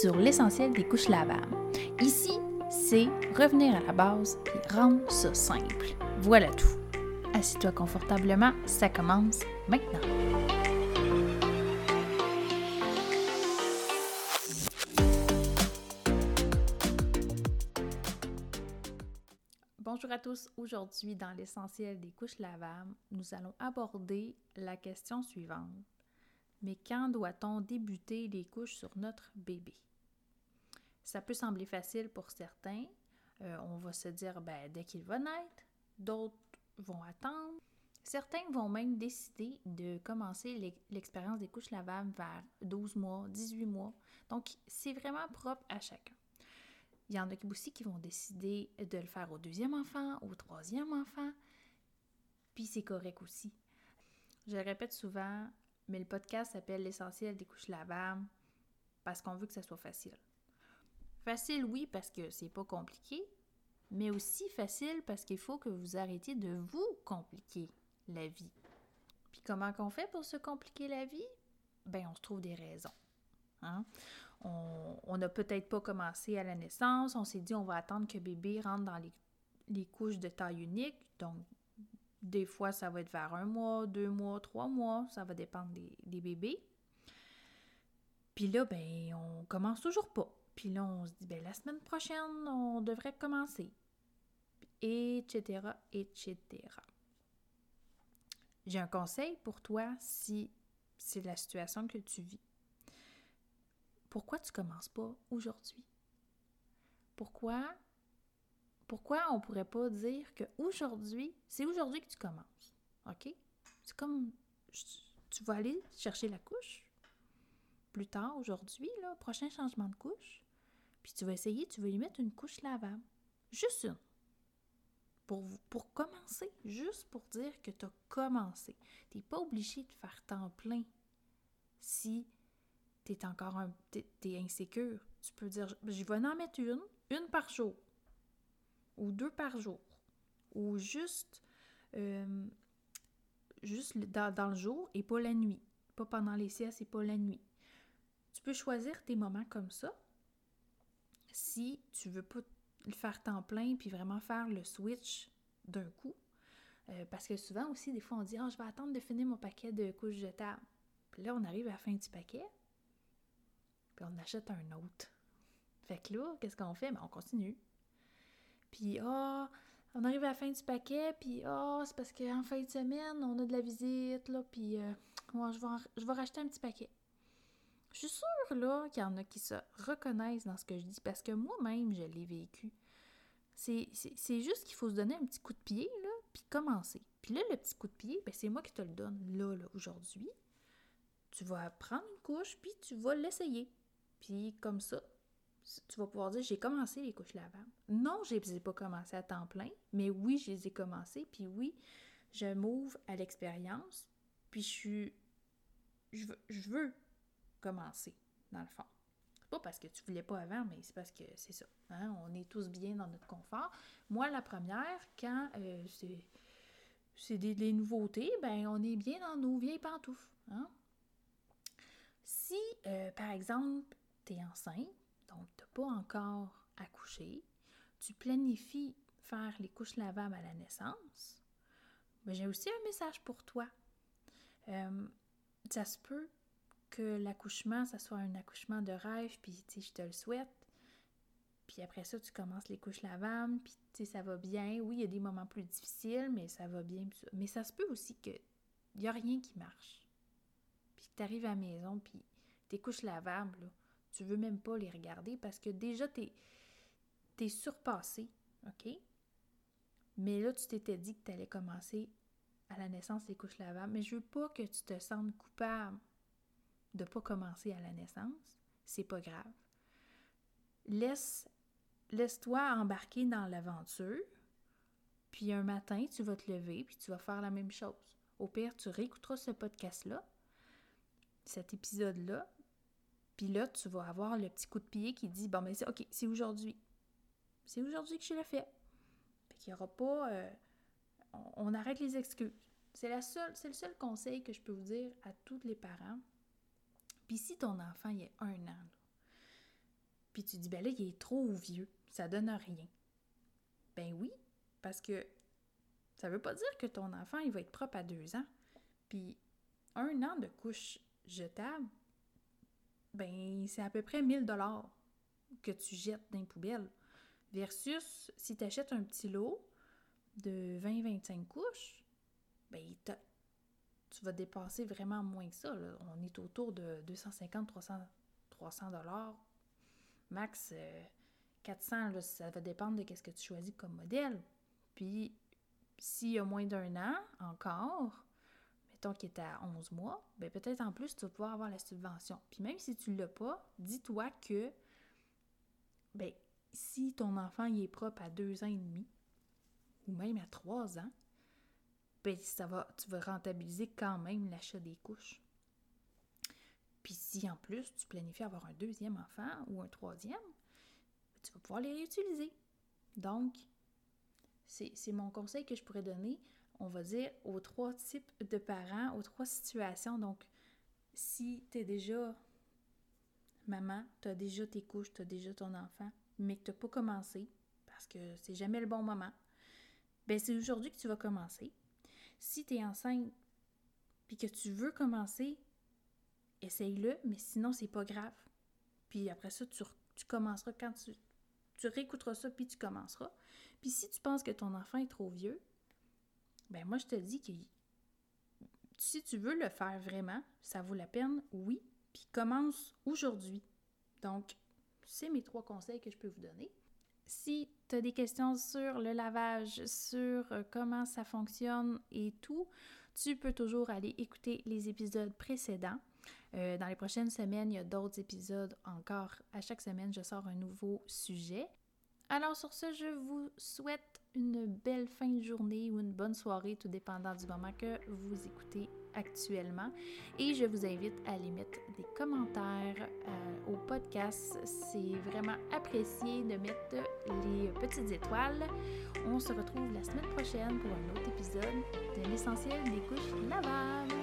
sur l'essentiel des couches lavables. Ici, c'est revenir à la base et rendre ça simple. Voilà tout. Assis-toi confortablement, ça commence maintenant. Bonjour à tous. Aujourd'hui, dans l'essentiel des couches lavables, nous allons aborder la question suivante. Mais quand doit-on débuter les couches sur notre bébé? Ça peut sembler facile pour certains. Euh, on va se dire ben, dès qu'il va naître. D'autres vont attendre. Certains vont même décider de commencer l'expérience des couches lavables vers 12 mois, 18 mois. Donc, c'est vraiment propre à chacun. Il y en a aussi qui vont décider de le faire au deuxième enfant, au troisième enfant. Puis c'est correct aussi. Je le répète souvent, mais le podcast s'appelle L'essentiel des couches lavables parce qu'on veut que ça soit facile. Facile, oui, parce que c'est pas compliqué, mais aussi facile parce qu'il faut que vous arrêtiez de vous compliquer la vie. Puis comment qu'on fait pour se compliquer la vie? Ben, on se trouve des raisons. Hein? On n'a peut-être pas commencé à la naissance, on s'est dit on va attendre que bébé rentre dans les, couches de taille unique, donc des fois, ça va être vers un mois, deux mois, trois mois, ça va dépendre des, bébés. Puis là, ben, on commence toujours pas. Puis là, on se dit, ben, la semaine prochaine, on devrait commencer. Etc., etc. J'ai un conseil pour toi si c'est la situation que tu vis. Pourquoi tu commences pas aujourd'hui? Pourquoi pourquoi on pourrait pas dire que aujourd'hui, c'est aujourd'hui que tu commences, OK? C'est comme, tu vas aller chercher la couche plus tard, aujourd'hui, là, prochain changement de couche, puis tu vas essayer, tu vas y mettre une couche lavable. Juste une. Pour, pour commencer, juste pour dire que tu as commencé. Tu n'es pas obligé de faire temps plein si tu es encore un, es insécure. Tu peux dire, je vais en mettre une, une par jour ou deux par jour, ou juste, euh, juste dans, le jour et pas la nuit, pas pendant les siestes et pas la nuit. Tu peux choisir tes moments comme ça si tu veux pas le faire temps plein puis vraiment faire le switch d'un coup. Euh, parce que souvent aussi, des fois, on dit Ah, je vais attendre de finir mon paquet de couches jetables. Puis là, on arrive à la fin du paquet, puis on achète un autre. Fait que là, qu'est-ce qu'on fait? Ben, on continue. Puis, ah, on arrive à la fin du paquet, puis, ah, c'est parce qu'en fin de semaine, on a de la visite, là, puis, euh, je vais racheter un petit paquet. Je suis sûre, là, qu'il y en a qui se reconnaissent dans ce que je dis, parce que moi-même, je l'ai vécu. C'est juste qu'il faut se donner un petit coup de pied, là, puis commencer. Puis là, le petit coup de pied, ben, c'est moi qui te le donne, là, là, aujourd'hui. Tu vas prendre une couche, puis tu vas l'essayer. Puis comme ça, tu vas pouvoir dire j'ai commencé les couches lavables. Non, je les pas commencé à temps plein, mais oui, je les ai commencées, puis oui, je m'ouvre à l'expérience, puis je suis. Je je veux commencer, dans le fond. pas parce que tu voulais pas avant, mais c'est parce que c'est ça. Hein, on est tous bien dans notre confort. Moi, la première, quand euh, c'est des, nouveautés, ben on est bien dans nos vieilles pantoufles. Hein. Si, euh, par exemple, tu es enceinte, donc tu n'as pas encore accouché, tu planifies faire les couches lavables à la naissance, mais j'ai aussi un message pour toi. Euh, ça se peut que l'accouchement, ça soit un accouchement de rêve, puis je te le souhaite. Puis après ça, tu commences les couches lavables, puis ça va bien. Oui, il y a des moments plus difficiles, mais ça va bien. Mais ça se peut aussi qu'il n'y a rien qui marche. Puis que tu arrives à la maison, puis tes couches lavables, là, tu veux même pas les regarder parce que déjà, tu es, surpassé, OK? Mais là, tu t'étais dit que tu allais commencer à la naissance les couches lavables, mais je veux pas que tu te sentes coupable de pas commencer à la naissance. C'est pas grave. Laisse, laisse-toi embarquer dans l'aventure, puis un matin, tu vas te lever, puis tu vas faire la même chose. Au pire, tu réécouteras ce podcast-là, cet épisode-là, puis là, tu vas avoir le petit coup de pied qui dit Bon, ben, c'est OK, c'est aujourd'hui. C'est aujourd'hui que je l'ai fait. Fait qu'il n'y aura pas. Euh, on, arrête les excuses. C'est le seul conseil que je peux vous dire à tous les parents. Puis si ton enfant, il a un an, puis tu dis, ben là, il est trop vieux, ça donne rien. Ben oui, parce que ça veut pas dire que ton enfant, il va être propre à deux ans. Puis un an de couche jetable, ben c'est à peu près 1000 dollars que tu jettes dans les poubelles. Versus si tu achètes un petit lot de 20-25 couches, ben tu vas dépasser vraiment moins que ça. On est autour de 250-300 300 dollars. Max 400, euh, ça va dépendre de ce que tu choisis comme modèle. Puis, s'il y a moins d'un an encore, mettons qu'il est à 11 mois, ben peut-être en plus, tu vas pouvoir avoir la subvention. Puis même si tu ne l'as pas, dis-toi que ben, si ton enfant il est propre à deux ans et demi, ou même à trois ans, ben, ça tu vas rentabiliser quand même l'achat des couches. Puis si en plus tu planifies avoir un deuxième enfant ou un troisième, ben, tu vas pouvoir les réutiliser. Donc, c'est mon conseil que je pourrais donner, on va dire, aux trois types de parents, aux trois situations. Donc, si tu es déjà maman, tu as déjà tes couches, tu as déjà ton enfant, mais que tu n'as pas commencé, parce que c'est jamais le bon moment, ben c'est aujourd'hui que tu vas commencer. Si tu es enceinte puis que tu veux commencer, essaye-le, mais sinon, c'est pas grave. Puis après ça, tu, tu commenceras quand tu, tu réécouteras ça, puis tu commenceras. Puis si tu penses que ton enfant est trop vieux, ben moi, je te dis que si tu veux le faire vraiment, ça vaut la peine, oui, puis commence aujourd'hui. Donc, c'est mes trois conseils que je peux vous donner. Si tu as des questions sur le lavage, sur euh, comment ça fonctionne et tout, tu peux toujours aller écouter les épisodes précédents. Euh, dans les prochaines semaines, il y a d'autres épisodes encore. À chaque semaine, je sors un nouveau sujet. Alors sur ce, je vous souhaite une belle fin de journée ou une bonne soirée, tout dépendant du moment que vous écoutez actuellement. Et je vous invite à aller mettre des commentaires euh, au podcast. C'est vraiment apprécié de mettre les petites étoiles. On se retrouve la semaine prochaine pour un autre épisode de l'essentiel des couches lavables.